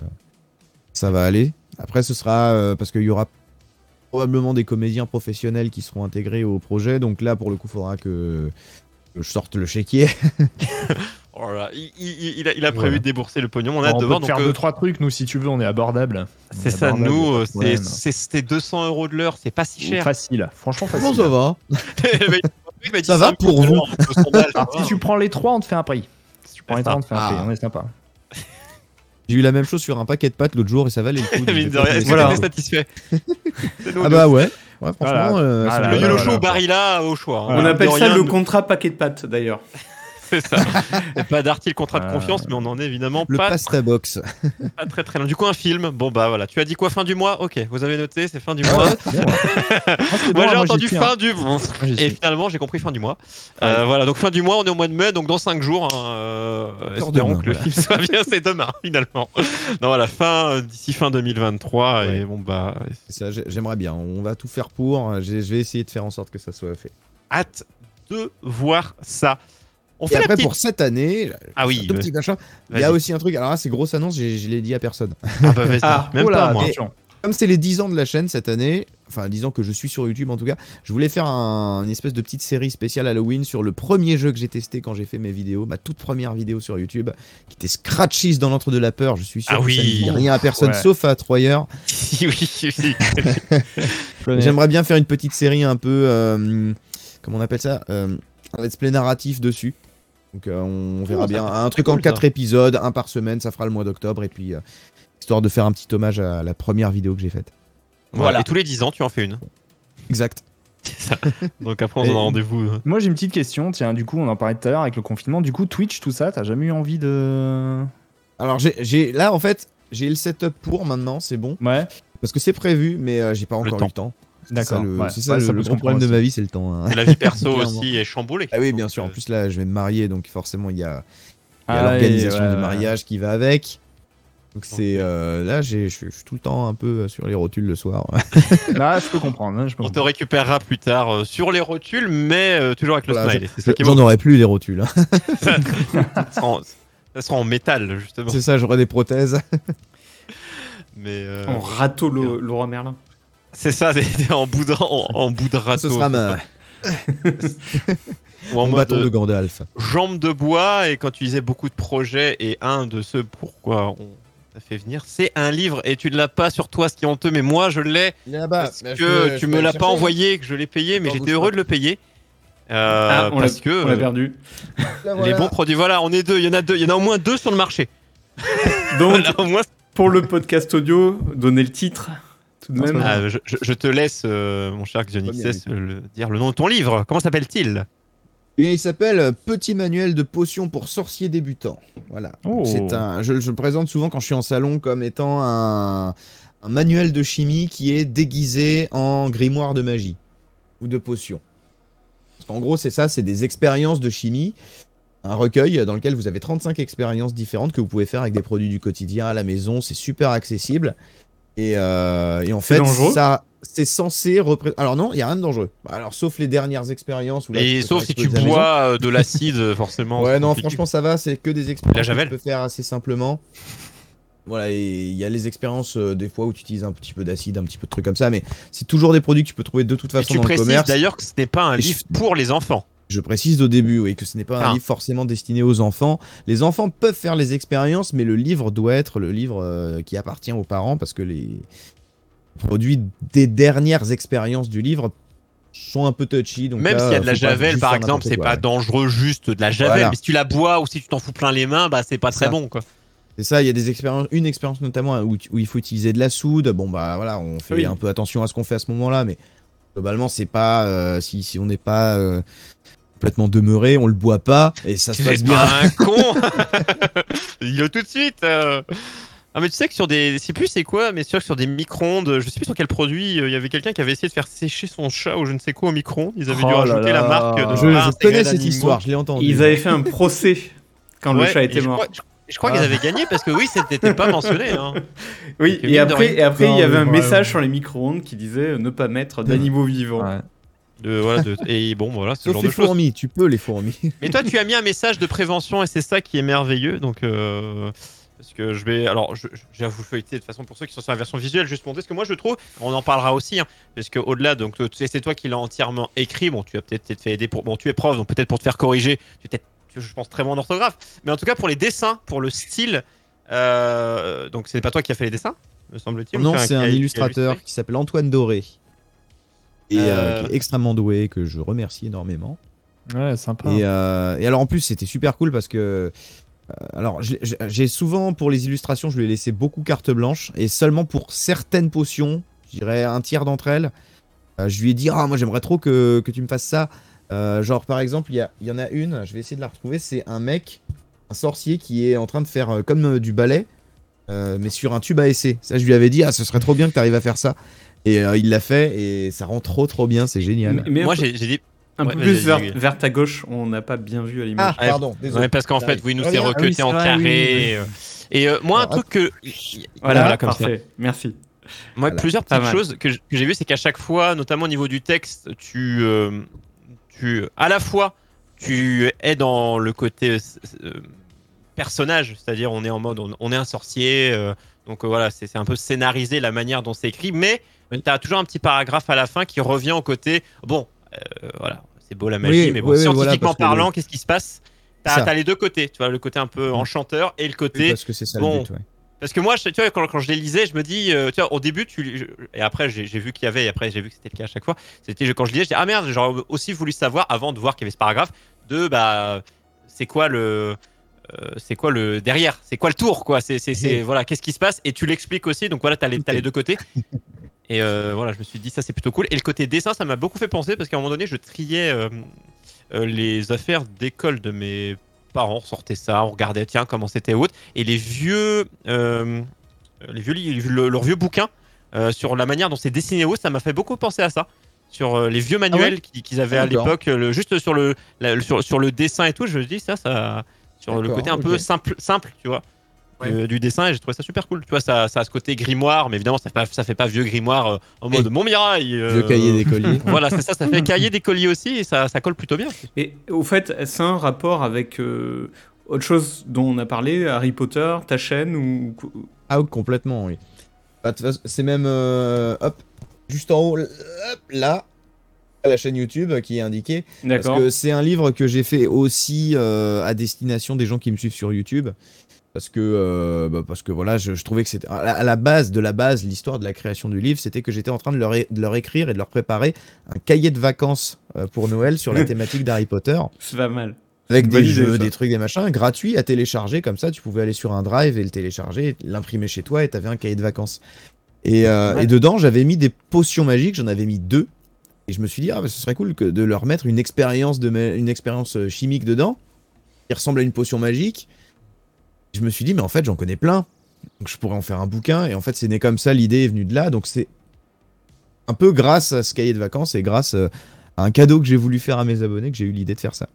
ça va aller. Après ce sera euh, parce qu'il y aura probablement des comédiens professionnels qui seront intégrés au projet. Donc là pour le coup faudra que, je sorte le chéquier. Oh il, il- il a, il a prévu Voilà. de débourser le pognon. On On, a hâte de peut Donc, faire euh, deux trois trucs, nous si tu veux, on est abordable. On c'est est ça, abordable, nous, euh, c'est- problème. c'est- c'était 200 euros de l'heure, c'est pas si cher. Facile, franchement facile. ça va dit Ça va 5 pour vous. euros, 200 balles, ça Alors, va. si tu prends les trois, on te fait un prix. Si tu prends les trois, on te fait un prix. Ah. On est sympa. J'ai eu la même chose sur un paquet de pâtes l'autre jour et ça valait le coup. Mine de rien, est-ce que Voilà. t'étais satisfait Ah bah ouais. Ouais, franchement, Voilà. euh, Le YOLO Show voilà. Barilla au choix. hein. On appelle De ça rien, le contrat paquet de pâtes d'ailleurs. C'est ça. pas d'arty le contrat de Voilà. confiance, mais on en est évidemment Le pas, pasta box. pas très très loin. Du coup, un film. Bon bah voilà. Tu as dit quoi fin du mois? Ok, vous avez noté, c'est fin du mois. Moi, j'ai entendu fin du mois. Et finalement, j'ai compris fin du mois. Euh, voilà, donc fin du mois, on est au mois de mai, donc dans 5 jours. hein, euh, espérons demain, que le voilà. film soit bien, c'est demain finalement. non, voilà, fin euh, d'ici fin 2023 et bon bah C'est ça, j'ai- J'aimerais bien. On va tout faire pour. Je vais essayer de faire en sorte que ça soit fait. hâte de voir ça. On Et fait la après, petite. pour cette année, Ah oui, vas-y. petit machin, il y a aussi un truc. Alors là, c'est grosse annonce, j'ai- je l'ai dit à personne. Ah bah Ah, même Oh là, pas moi. Comme c'est les 10 ans de la chaîne cette année, enfin 10 ans que je suis sur YouTube en tout cas, je voulais faire un- une espèce de petite série spéciale Halloween sur le premier jeu que j'ai testé quand j'ai fait mes vidéos, ma toute première vidéo sur YouTube, qui était Scratchies dans l'entre de la peur. Je suis sûr Ah que oui. ça ne dit rien à personne Ouais. sauf à Troyer. oui, oui. Je. J'aimerais bien faire une petite série un peu, euh, comment on appelle ça, euh, un let's play narratif dessus. Donc euh, on verra Oh, ça bien. Un truc cool, en ça. 4 épisodes, un par semaine, ça fera le mois d'octobre et puis euh, histoire de faire un petit hommage à la première vidéo que j'ai faite. Voilà. Et tous les 10 ans, tu en fais une. Exact. Donc après, on Et- en a rendez-vous. euh. Moi j'ai une petite question, tiens, du coup on en parlait tout à l'heure avec le confinement, du coup Twitch, tout ça, t'as jamais eu envie de... Alors j'ai- j'ai là en fait j'ai le setup pour maintenant, c'est bon Ouais, parce que c'est prévu, mais euh, j'ai pas encore temps. eu le temps. C'est ça d'accord. le, ouais. c'est ça Ouais, le- ça le gros problème de ma vie, c'est le temps. hein. Et la vie perso aussi est chamboulée. Ah oui, bien sûr. En euh, plus là, je vais me marier, donc forcément il y a, Ah, l'organisation ouais, du ouais, mariage qui va avec. Donc c'est euh, là, j'ai- je suis tout le temps un peu sur les rotules le soir. Là je peux comprendre. hein, je peux On te récupérera plus tard euh, sur les rotules, mais euh, toujours avec le Voilà, smile. J'en bon. aurai plus les rotules. hein. Ça sera en- ça sera en métal, justement. C'est ça, j'aurai des prothèses. Mais euh, En râteau roi Merlin. C'est ça, en bout de, en, en bout de râteau. Ce sera ma, Ou en mon mode bâton de Gandalf. jambe de bois. Et quand tu disais beaucoup de projets, et un de ceux pourquoi on ça fait venir. C'est un livre et tu ne l'as pas sur toi, ce qui est honteux, mais moi je l'ai Là-bas. parce Bah, que peux- tu me l'as pas envoyé, que je l'ai payé, mais j'étais heureux de le payer. Euh, Ah, on parce que on l'a euh, perdu. Là, les bons produits, voilà, on est deux, il y en a deux, il y en a au moins deux sur le marché. Donc, Voilà, au moins. pour le podcast audio, donnez le titre tout de même. Ah, je, te laisse, euh, mon cher Xionixes, le, dire le nom de ton livre. Comment s'appelle-t-il? Et il s'appelle euh, Petit manuel de potions pour sorciers débutants. Voilà. Oh. C'est un, je, je le présente souvent quand je suis en salon comme étant un, un manuel de chimie qui est déguisé en grimoire de magie ou de potions. Parce qu'en gros, c'est ça, c'est des expériences de chimie, un recueil dans lequel vous avez 35 expériences différentes que vous pouvez faire avec des produits du quotidien à la maison. C'est super accessible. Et, euh, et en fait, dangereux ça, c'est censé représenter. Alors non, il y a rien de dangereux. Bah, Alors sauf les dernières expériences. Où là, Et sauf si tu bois euh, de l'acide, forcément. Ouais, non, compliqué. franchement, ça va, c'est que des expériences La que javel. tu peux faire assez simplement. Voilà, et il y a les expériences euh, des fois où tu utilises un petit peu d'acide, un petit peu de trucs comme ça, mais c'est toujours des produits que tu peux trouver de toute Et façon tu dans le précises commerce. d'ailleurs que ce n'est pas un Et je- livre pour les enfants. Je précise au début, oui, que ce n'est pas un Ah. livre forcément destiné aux enfants. Les enfants peuvent faire les expériences, mais le livre doit être le livre euh, qui appartient aux parents parce que les produits des dernières expériences du livre sont un peu touchy. Donc Même s'il y a de la javel, par exemple, c'est pas ouais. dangereux juste de la javel. Voilà. Mais si tu la bois ou si tu t'en fous plein les mains, bah c'est pas très Ça. bon, quoi. C'est ça, il y a des expériences, une expérience notamment où, où il faut utiliser de la soude. Bon bah voilà, on fait Oui. un peu attention à ce qu'on fait à ce moment-là, mais globalement c'est pas euh, si, si on n'est pas euh, complètement demeuré, on le boit pas et ça se passe bien. pas un con Dis-le tout de suite euh. Ah mais tu sais que sur des... Je sais plus c'est quoi, mais sûr que sur des micro-ondes, je sais plus sur quel produit, euh, il y avait quelqu'un qui avait essayé de faire sécher son chat ou je ne sais quoi au micro-ondes. Ils avaient dû Oh rajouter la marque de Je, je connais cette histoire, je l'ai entendue. Ils avaient fait un procès quand le chat était je mort. crois- je- Je crois Ah. qu'ils avaient gagné parce que oui, c'était pas mentionné. Hein. Oui, et après, et après il y avait un message sur les micro-ondes qui disait euh, ne pas mettre d'animaux vivants. De, voilà, de- et bon, voilà, ce Sauf genre les de choses. fourmis, tu peux les fourmis. Mais toi, tu as mis un message de prévention et c'est ça qui est merveilleux. Donc, euh, parce que je vais. Alors, je, je- j'ai à vous feuilleter de toute façon pour ceux qui sont sur la version visuelle, juste dire ce que moi je trouve. On en parlera aussi, hein, parce que au-delà, donc sais, c'est toi qui l'as entièrement écrit. Bon, tu as peut-être été fait aider pour. Bon, tu es prof, donc peut-être pour te faire corriger. Tu es peut-être, je pense, très bon en orthographe. Mais en tout cas, pour les dessins, pour le style, euh, donc c'est pas toi qui as fait les dessins, me semble-t-il. non, c'est un illustrateur qui s'appelle Antoine Doré. Et euh, Euh. qui est extrêmement doué, que je remercie énormément. Ouais, sympa. Et, euh, et alors en plus c'était super cool parce que euh, alors j'ai- souvent pour les illustrations je lui ai laissé beaucoup carte blanche et seulement pour certaines potions, je dirais un tiers d'entre elles, euh, je lui ai dit ah moi j'aimerais trop que, que tu me fasses ça. Euh, genre par exemple il y, a- il y en a une, je vais essayer de la retrouver, c'est un mec, un sorcier qui est en train de faire euh, comme euh, du ballet euh, mais sur un tube à essai. Ça je lui avais dit ah ce serait trop bien que tu arrives à faire ça. Et euh, il l'a fait et ça rend trop trop bien, c'est génial. Mais, mais Moi, un peu- j'ai dit. un ouais, peu plus vers, ta gauche, on n'a pas bien vu à Ah l'image. pardon, désolé. Ouais, parce qu'en fait, oui, nous c'est Ah oui, recruté en carré. Et euh, moi, un truc que. Voilà, Voilà, comme ça. parfait. Merci. Moi, Voilà. plusieurs petites choses que j'ai vues, c'est qu'à chaque fois, notamment au niveau du texte, tu, euh, tu, à la fois, tu es dans le côté euh, euh, personnage, c'est-à-dire on est en mode, on, on est un sorcier, euh, donc euh, voilà, c'est un peu scénarisé la manière dont c'est écrit, mais tu as toujours un petit paragraphe à la fin qui revient au côté, bon, euh, voilà, c'est beau la magie, Oui, mais bon, oui, oui, scientifiquement voilà, parlant, qu'est-ce qui se passe? T'as as les deux côtés, tu vois, le côté un peu enchanteur et le Oui, côté parce que c'est ça bon, le but, ouais. parce que moi, je- tu vois, quand, quand je les lisais, je me dis, euh, tu vois, au début, tu, je- et après, j'ai vu qu'il y avait, et après, j'ai vu que c'était le cas à chaque fois. C'était quand je lisais, je dis, ah merde, j'aurais aussi voulu savoir, avant de voir qu'il y avait ce paragraphe, de, bah, c'est quoi le. Euh, c'est quoi le derrière? C'est quoi le tour quoi? C'est c'est- c'est- Oui. voilà qu'est-ce qui se passe? Et tu l'expliques aussi. Donc voilà t'as les, t'as les deux côtés. Et euh, voilà je me suis dit ça c'est plutôt cool. Et le côté dessin ça m'a beaucoup fait penser parce qu'à un moment donné je triais euh, les affaires d'école de mes parents. On sortait ça on regardait tiens comment c'était autre. Et les vieux les vieux le- leurs vieux bouquins sur la manière dont c'est dessiné haut ça m'a fait beaucoup penser à ça. Sur les vieux manuels qu'ils qu'ils avaient Ah, à l'époque juste sur le, la- le- sur, sur le dessin et tout je me dis ça ça sur le côté un peu simple simple tu vois du dessin et j'ai trouvé ça super cool tu vois ça, ça a ce côté grimoire mais évidemment ça fait pas, ça fait pas vieux grimoire euh, en mode Et- mon mirail euh, Vieux cahier d'écolier. voilà c'est ça ça fait cahier d'écolier aussi et ça, ça colle plutôt bien Et au fait, c'est un rapport avec euh, autre chose dont on a parlé, Harry Potter, ta chaîne ou Ah oui, complètement, oui. Bah, c'est même, euh, hop, juste en haut, hop, là. À la chaîne YouTube qui est indiqué. Parce que c'est un livre que j'ai fait aussi euh, à destination des gens qui me suivent sur YouTube. Parce que, euh, bah, parce que voilà, je, je trouvais que c'était. À, la- base de la base, l'histoire de la création du livre, c'était que j'étais en train de leur, de leur écrire et de leur préparer un cahier de vacances euh, pour Noël sur la thématique d'Harry Potter. C'est pas mal. Avec des idée, jeux, ça. des trucs, des machins, gratuits à télécharger. Comme ça, tu pouvais aller sur un drive et le télécharger, l'imprimer chez toi et t'avais un cahier de vacances. Et, euh, Ouais. et dedans, j'avais mis des potions magiques, j'en avais mis deux. Et je me suis dit, ah, bah, ce serait cool que de leur mettre une expérience, de une expérience euh, chimique dedans, qui ressemble à une potion magique. Je me suis dit, mais en fait, j'en connais plein. Donc je pourrais en faire un bouquin. Et en fait, c'est né comme ça, l'idée est venue de là. Donc c'est un peu grâce à ce cahier de vacances et grâce euh, à un cadeau que j'ai voulu faire à mes abonnés que j'ai eu l'idée de faire ça.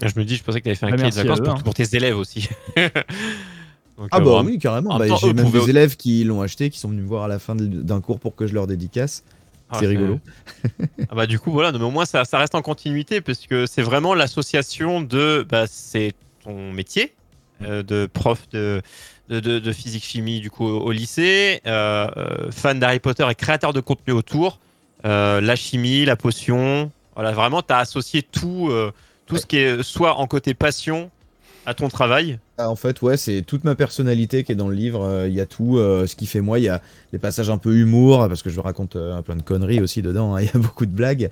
Je me dis, je pensais que tu avais fait un Ah, cahier de vacances eux, pour, hein. pour tes élèves aussi. Donc, Ah euh, bah vraiment- oui, carrément. en Bah, j'ai même des élèves qui l'ont acheté, qui sont venus me voir à la fin d'un cours pour que je leur dédicace. Ah, c'est rigolo. Ah bah du coup voilà, non, mais au moins ça, ça reste en continuité parce que c'est vraiment l'association de, bah, c'est ton métier euh, de prof de, de, de- de physique chimie du coup au, lycée, euh, euh, fan d'Harry Potter et créateur de contenu autour, euh, la chimie, la potion, voilà vraiment tu as associé tout, tout ce qui est soit en côté passion à ton travail. Ah, en fait, ouais, c'est toute ma personnalité qui est dans le livre. Euh, Il y a tout euh, ce qui fait moi. Il y a les passages un peu humour, parce que je raconte euh, un plein de conneries aussi dedans. hein. Il y a beaucoup de blagues.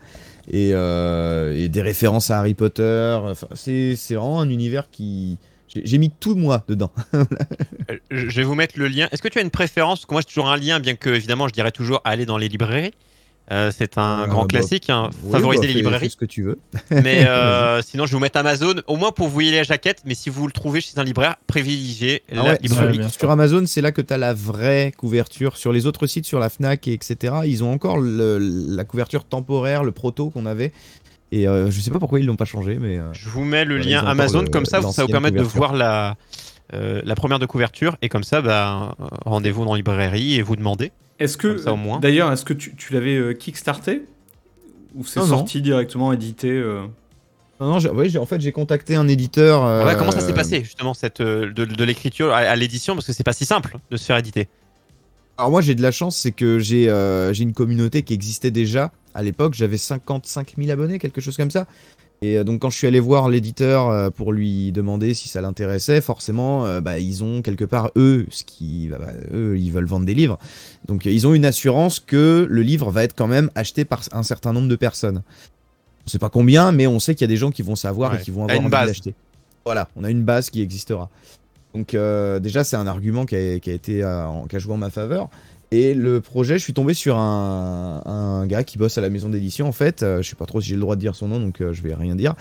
Et, euh, et des références à Harry Potter. Enfin, c'est c'est vraiment un univers qui. J'ai mis tout moi dedans. Je je vais vous mettre le lien. Est-ce que tu as une préférence? Parce que moi j'ai toujours un lien, bien que évidemment je dirais toujours aller dans les librairies. Euh, c'est un Euh, grand bah, classique, hein, Oui, favoriser bah, les librairies. ce que tu veux. Mais euh, sinon, je vais vous mettre Amazon, au moins pour vous y aller la jaquette. Mais si vous le trouvez chez un libraire, privilégiez Ah la ouais, librairie. Sur, Amazon, c'est là que tu as la vraie couverture. Sur les autres sites, sur la Fnac, et etc., ils ont encore le- la couverture temporaire, le proto qu'on avait. Et euh, je sais pas pourquoi ils l'ont pas changé, mais. Je vous mets le Voilà, lien Amazon, le- comme ça, ça vous permettre de voir la, euh, la première de couverture. Et comme ça, bah, rendez-vous dans la librairie et vous demandez. Est-ce que, Comme ça, au moins. d'ailleurs, est-ce que tu, tu l'avais euh, kickstarté Ou c'est Non, non. sorti directement édité euh Non, non, j'ai- ouais, j'ai- en fait, j'ai contacté un éditeur. euh, Ouais, comment ça s'est passé, justement, cette, de, de l'écriture à, à l'édition? Parce que c'est pas si simple de se faire éditer. Alors, moi, j'ai de la chance, c'est que j'ai euh, j'ai une communauté qui existait déjà. À l'époque, j'avais 55 000 abonnés, quelque chose comme ça. Et euh, donc, quand je suis allé voir l'éditeur euh, pour lui demander si ça l'intéressait, forcément, euh, bah, ils ont quelque part, eux, ce qui, bah, bah, eux, ils veulent vendre des livres. Donc, ils ont une assurance que le livre va être quand même acheté par un certain nombre de personnes. On sait pas combien, mais on sait qu'il y a des gens qui vont savoir Ouais. et qui vont avoir une envie base. d'acheter. Voilà, on a une base qui existera. Donc euh, déjà, c'est un argument qui a, qui a été euh, qui a joué en ma faveur. Et le projet, je suis tombé sur un, gars qui bosse à la maison d'édition en fait. Euh, je sais pas trop si j'ai le droit de dire son nom, donc euh, je vais rien dire.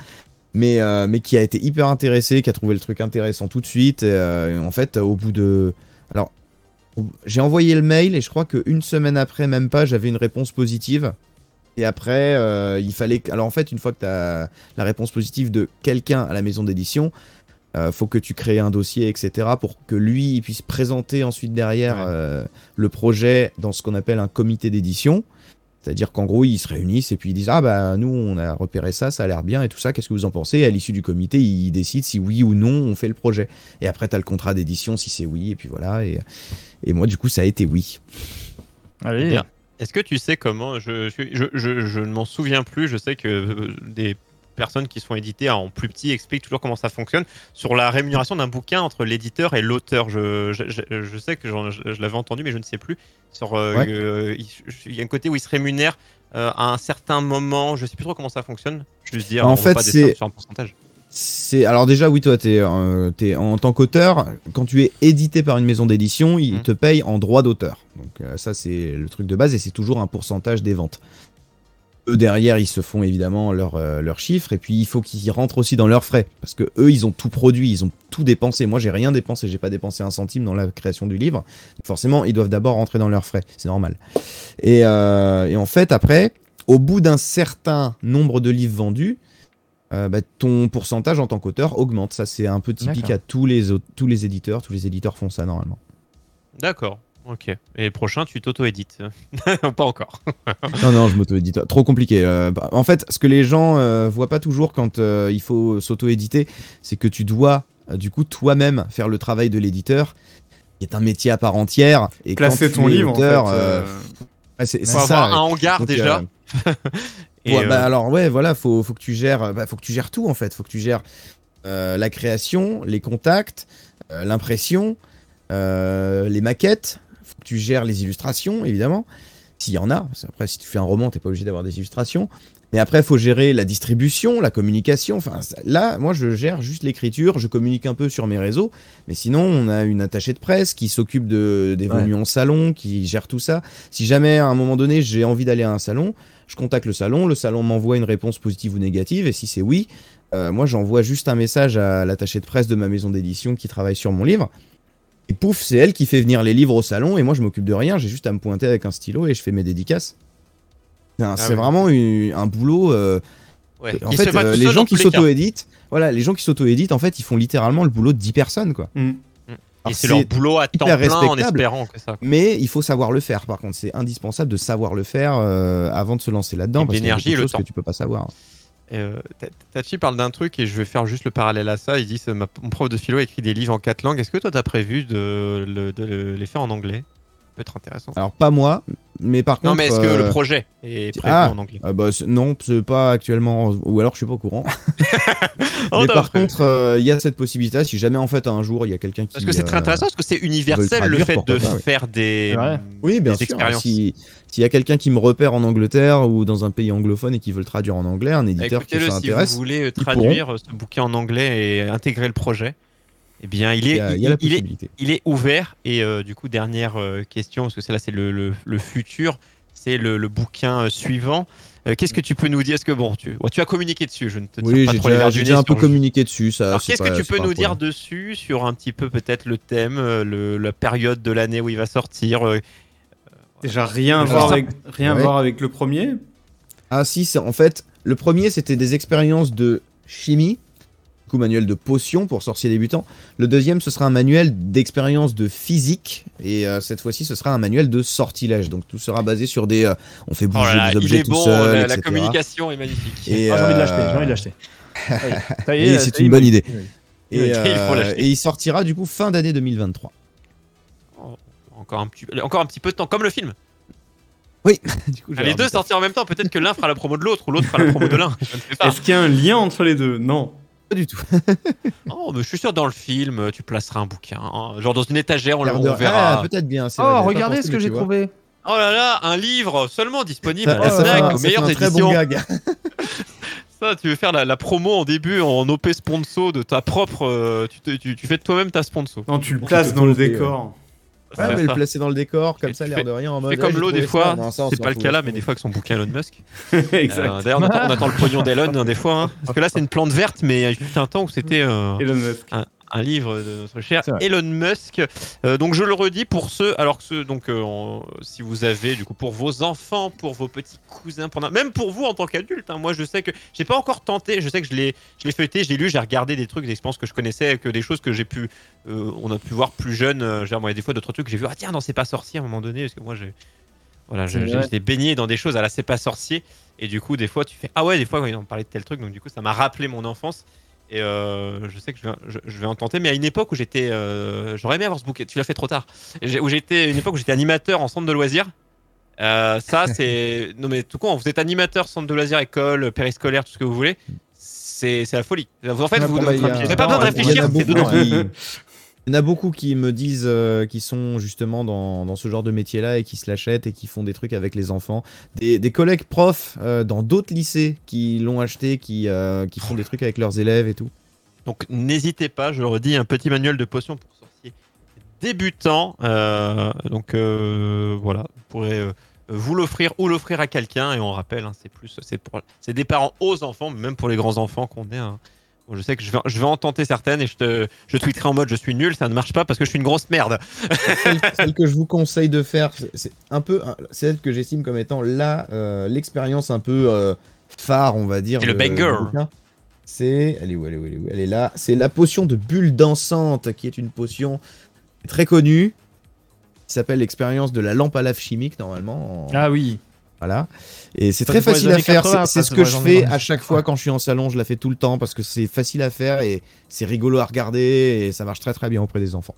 Mais, euh, mais qui a été hyper intéressé, qui a trouvé le truc intéressant tout de suite. Et, euh, en fait, au bout de, alors, j'ai envoyé le mail et je crois qu'une semaine après, même pas, j'avais une réponse positive. Et après, euh, il fallait. Alors en fait, une fois que tu as la réponse positive de quelqu'un à la maison d'édition, euh, faut que tu crées un dossier, etc., pour que lui il puisse présenter ensuite derrière Ouais. euh, le projet dans ce qu'on appelle un comité d'édition. C'est-à-dire qu'en gros, ils se réunissent et puis ils disent Ah bah nous, on a repéré ça, ça a l'air bien et tout ça, qu'est-ce que vous en pensez? Et à l'issue du comité, ils décident si oui ou non on fait le projet. Et après, tu as le contrat d'édition si c'est oui, et puis voilà. Et, et moi, du coup, ça a été oui. Allez, Bien. Est-ce que tu sais comment? Je, je, je, je- je ne m'en souviens plus. Je sais que euh, des personnes qui sont éditées en plus petit expliquent toujours comment ça fonctionne sur la rémunération d'un bouquin entre l'éditeur et l'auteur. Je, je, je- je sais que je, l'avais entendu, mais je ne sais plus. Sur, euh, Ouais. euh, il y a un côté où il se rémunère euh, à un certain moment. Je sais plus trop comment ça fonctionne. Je veux dire, En on fait, c'est- descendre sur un pourcentage. C'est alors déjà oui toi t'es euh, en tant qu'auteur quand tu es édité par une maison d'édition ils Mhm. te payent en droit d'auteur donc euh, ça c'est le truc de base et c'est toujours un pourcentage des ventes eux derrière ils se font évidemment leurs euh, leurs chiffres et puis il faut qu'ils rentrent aussi dans leurs frais parce que eux ils ont tout produit ils ont tout dépensé moi j'ai rien dépensé j'ai pas dépensé un centime dans la création du livre donc forcément ils doivent d'abord rentrer dans leurs frais c'est normal et, euh, et en fait après au bout d'un certain nombre de livres vendus euh, bah, ton pourcentage en tant qu'auteur augmente. Ça, c'est un peu typique à tous les, tous les éditeurs. Tous les éditeurs font ça normalement. D'accord. Ok. Et prochain, tu t'auto-édites. pas encore. non, non, je m'auto-édite. Trop compliqué. Euh, bah, en fait, ce que les gens euh, voient pas toujours quand euh, il faut s'auto-éditer, c'est que tu dois, euh, du coup, toi-même faire le travail de l'éditeur, qui est un métier à part entière. Et Classer quand tu ton es livre, auteur, en fait. euh, euh, ouais, c'est Il c'est faut ça. avoir un hangar Donc, déjà. euh, Et, Ouais, bah, alors ouais, voilà, faut, faut que tu gères, bah, faut que tu gères tout en fait. Faut que tu gères euh, la création, les contacts, euh, l'impression, euh, les maquettes. Que tu gères les illustrations, évidemment, s'il y en a. Parce Après, si tu fais un roman, t'es pas obligé d'avoir des illustrations. Mais après, faut gérer la distribution, la communication. Enfin, là, moi, je gère juste l'écriture. Je communique un peu sur mes réseaux. Mais sinon, on a une attachée de presse qui s'occupe de, des Ouais. venues en salon, qui gère tout ça. Si jamais, à un moment donné, j'ai envie d'aller à un salon, je contacte le salon, le salon m'envoie une réponse positive ou négative, et si c'est oui, euh, moi j'envoie juste un message à l'attaché de presse de ma maison d'édition qui travaille sur mon livre, et pouf, c'est elle qui fait venir les livres au salon, et moi je m'occupe de rien, j'ai juste à me pointer avec un stylo et je fais mes dédicaces. Enfin, c'est vraiment une- un boulot. euh, ouais. en fait, euh, les gens qui s'auto-éditent, voilà, les gens qui s'auto-éditent, en fait, ils font littéralement le boulot de 10 personnes, quoi. Mm. Et Alors, c'est leur boulot à temps plein en respectable. espérant que ça. Mais il faut savoir le faire, par contre, c'est indispensable de savoir le faire euh, avant de se lancer là-dedans, parce qu'il y a l'énergie beaucoup et de le choses que tu peux pas savoir. Euh, Ta- Tachi parle d'un truc et je vais faire juste le parallèle à ça. Il dit mon prof de philo a écrit des livres en quatre langues. Est-ce que toi t'as prévu de, le- de le- les faire en anglais? Ça peut être intéressant. Alors pas moi, mais par non contre. mais est-ce que euh, le projet est prévu ah, en anglais ah bah, c'est- non, c'est pas actuellement, ou alors je suis pas au courant. Mais par contre, euh, il y a cette possibilité. Si jamais en fait un jour il y a quelqu'un qui. Parce que c'est très euh, intéressant, parce que c'est universel le fait de ouais. faire des, C'est vrai. Oui, bien des sûr. expériences. Si s'il y a quelqu'un qui me repère en Angleterre ou dans un pays anglophone et qui veut le traduire en anglais, un éditeur qui ça si vous voulez euh, traduire euh, ce bouquin en anglais et intégrer le projet. Eh bien, il il est, y a, il y a la il, il est, possibilité. il est ouvert. Et euh, du coup, dernière euh, question, parce que celle-là, c'est le, le, le futur, c'est le, le bouquin euh, suivant. Euh, Qu'est-ce que tu peux nous dire? Est-ce que bon, tu, as communiqué dessus Je ne te Oui, pas j'ai trop déjà, déjà un peu communiqué dessus. Ça, Alors, qu'est-ce que tu peux nous dire dessus sur un petit peu peut-être le thème, le, la période de l'année où il va sortir euh, Déjà, rien à Alors, voir avec, rien à Ouais. voir avec le premier. Ah si, c'est en fait le premier c'était des expériences de chimie, coup manuel de potions pour sorciers débutants. Le deuxième ce sera un manuel d'expérience de physique et euh, cette fois-ci ce sera un manuel de sortilège. Donc tout sera basé sur des euh, on fait Oh bouger là là, des il objets est tout bon, seul, la, communication est magnifique. Et, Ah, j'ai envie de euh, l'acheter, j'ai envie de l'acheter. Ça y oui, est, c'est y une bonne il- idée. il- Et, Il euh, et il sortira du coup fin d'année 2023. Oh, encore, un petit, encore un petit peu de temps, comme le film. Du coup, j'ai les deux de- sortir en même temps, peut-être que l'un fera la promo de l'autre ou l'autre fera la promo de l'un. Est-ce qu'il y a un lien entre les deux? Non. Pas du tout. Oh, mais je suis sûr dans le film, tu placeras un bouquin, hein. genre dans une étagère, on, L'air on verra. Ah, peut-être bien. c'est vrai, j'avais Oh, pas regardez pensé, ce que mais j'ai tu vois. trouvé. Oh là là, un livre seulement disponible Ça, à la ça fait Fnac un- aux ça fait meilleures un très éditions. bon gag. Ça, tu veux faire la, la promo en début en OP sponsor de ta propre. euh, tu, te- tu, tu fais de toi-même ta sponsor. Non, tu le places dans le décor. Ouais, mais le placer dans le décor, comme ça, l'air de rien, en mode. C'est comme l'eau des fois, c'est pas le cas là, mais des fois avec son bouquin Elon Musk. exact. Euh, D'ailleurs, on, attend- on attend le pognon d'Elon hein, des fois. hein. Parce que là, c'est une plante verte, mais il y a eu un temps où c'était euh, Elon Musk. Un livre de notre cher. Elon Musk. Euh, donc je le redis pour ceux, alors que ceux, donc euh, si vous avez du coup pour vos enfants, pour vos petits cousins, pour, même pour vous en tant qu'adulte. hein, moi je sais que j'ai pas encore tenté. Je sais que je l'ai, je l'ai feuilleté, je l'ai lu, j'ai regardé des trucs, des expériences que je connaissais, que des choses que j'ai pu, euh, on a pu voir plus jeune. Euh, genre, moi, il y a des fois d'autres trucs que j'ai vu. Ah tiens, non c'est pas sorcier à un moment donné, parce que moi j'ai, voilà, j'étais baigné dans des choses. à la c'est pas sorcier. Et du coup, des fois, tu fais Ah ouais, des fois, quand on parlait de tel truc, donc du coup, ça m'a rappelé mon enfance. Et euh, je sais que je vais, je, je vais en tenter, mais à une époque où j'étais. euh, J'aurais aimé avoir ce bouquet, tu l'as fait trop tard. Où j'étais, une époque où j'étais animateur en centre de loisirs. Euh, ça, c'est. Non, mais tout con, vous êtes animateur, centre de loisirs, école, périscolaire, tout ce que vous voulez. C'est la folie. En fait, vous Ah, bah, il y a- n'avez pas besoin de réfléchir, c'est dedans. qui- Il y en a beaucoup qui me disent euh, qui sont justement dans, ce genre de métier-là et qui se l'achètent et qui font des trucs avec les enfants. Des, collègues profs euh, dans d'autres lycées qui l'ont acheté, qui, euh, qui font des trucs avec leurs élèves et tout. Donc n'hésitez pas, je le redis, un petit manuel de potions pour sorciers débutants. Euh, donc voilà, vous pourrez vous l'offrir ou l'offrir à quelqu'un. Et on rappelle, hein, c'est plus, c'est pour, c'est des parents aux enfants, même pour les grands enfants qu'on est. hein. Je sais que je vais, je vais en tenter certaines et je te, je tweeterai en mode je suis nul, ça ne marche pas parce que je suis une grosse merde. celle, celle que je vous conseille de faire, c'est- un peu celle que j'estime comme étant là euh, l'expérience un peu euh, phare, on va dire. C'est le banger. C'est, elle est où, elle est où, elle est où? Elle est là. C'est la potion de bulle dansante, qui est une potion très connue, qui s'appelle l'expérience de la lampe à lave chimique normalement. en- Ah oui. Voilà. Et c'est très facile à faire. 80, C'est- ce que je fais 90. à chaque fois quand je suis en salon. Je la fais tout le temps parce que c'est facile à faire et c'est rigolo à regarder et ça marche très très bien auprès des enfants.